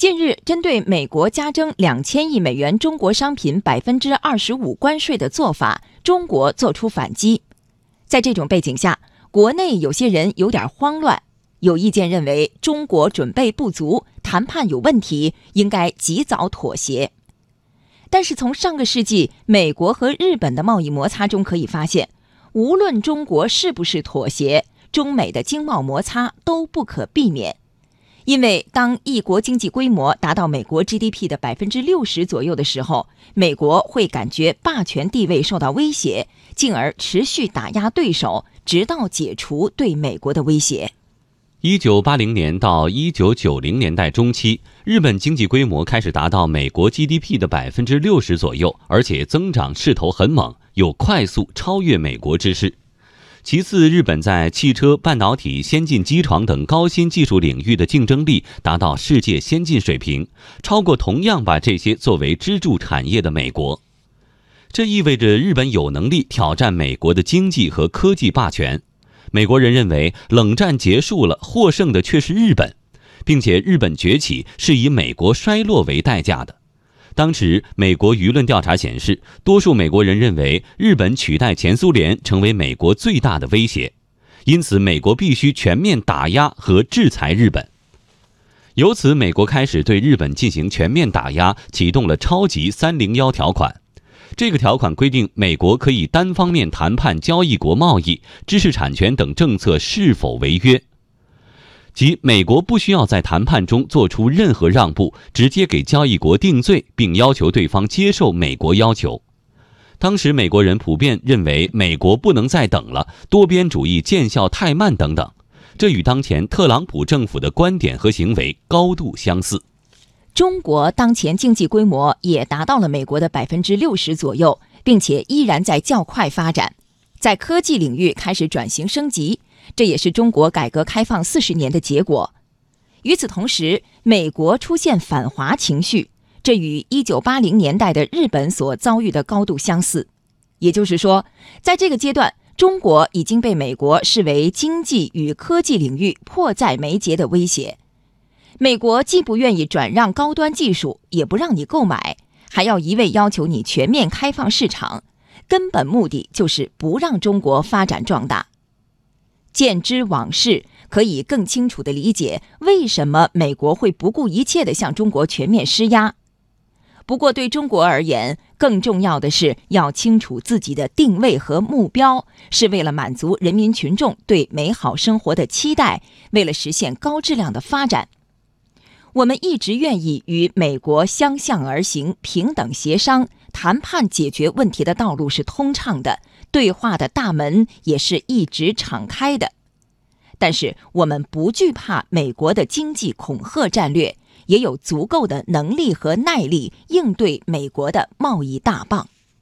近日，针对美国加征两千亿美元中国商品百分之二十五关税的做法，中国作出反击。在这种背景下，国内有些人有点慌乱，有意见认为中国准备不足，谈判有问题，应该及早妥协。但是从上个世纪美国和日本的贸易摩擦中可以发现，无论中国是不是妥协，中美的经贸摩擦都不可避免。因为当一国经济规模达到美国 GDP 的百分之六十左右的时候，美国会感觉霸权地位受到威胁，进而持续打压对手，直到解除对美国的威胁。一九八零年到一九九零年代中期，日本经济规模开始达到美国 GDP 的百分之六十左右，而且增长势头很猛，有快速超越美国之势。其次，日本在汽车、半导体、先进机床等高新技术领域的竞争力达到世界先进水平，超过同样把这些作为支柱产业的美国。这意味着日本有能力挑战美国的经济和科技霸权。美国人认为冷战结束了，获胜的却是日本，并且日本崛起是以美国衰落为代价的。当时，美国舆论调查显示，多数美国人认为日本取代前苏联成为美国最大的威胁，因此美国必须全面打压和制裁日本。由此，美国开始对日本进行全面打压，启动了“超级三零幺”条款。这个条款规定，美国可以单方面谈判交易国贸易、知识产权等政策是否违约，即美国不需要在谈判中做出任何让步，直接给交易国定罪，并要求对方接受美国要求。当时美国人普遍认为，美国不能再等了，多边主义见效太慢等等，这与当前特朗普政府的观点和行为高度相似。中国当前经济规模也达到了美国的百分之六十左右，并且依然在较快发展，在科技领域开始转型升级，这也是中国改革开放四十年的结果。与此同时，美国出现反华情绪，这与一九八零年代的日本所遭遇的高度相似。也就是说，在这个阶段，中国已经被美国视为经济与科技领域迫在眉睫的威胁。美国既不愿意转让高端技术，也不让你购买，还要一味要求你全面开放市场，根本目的就是不让中国发展壮大。见之往事，可以更清楚地理解为什么美国会不顾一切地向中国全面施压。不过，对中国而言，更重要的是要清楚自己的定位和目标，是为了满足人民群众对美好生活的期待，为了实现高质量的发展。我们一直愿意与美国相向而行，平等协商、谈判解决问题的道路是通畅的，对话的大门也是一直敞开的。但是，我们不惧怕美国的经济恐吓战略，也有足够的能力和耐力应对美国的贸易大棒。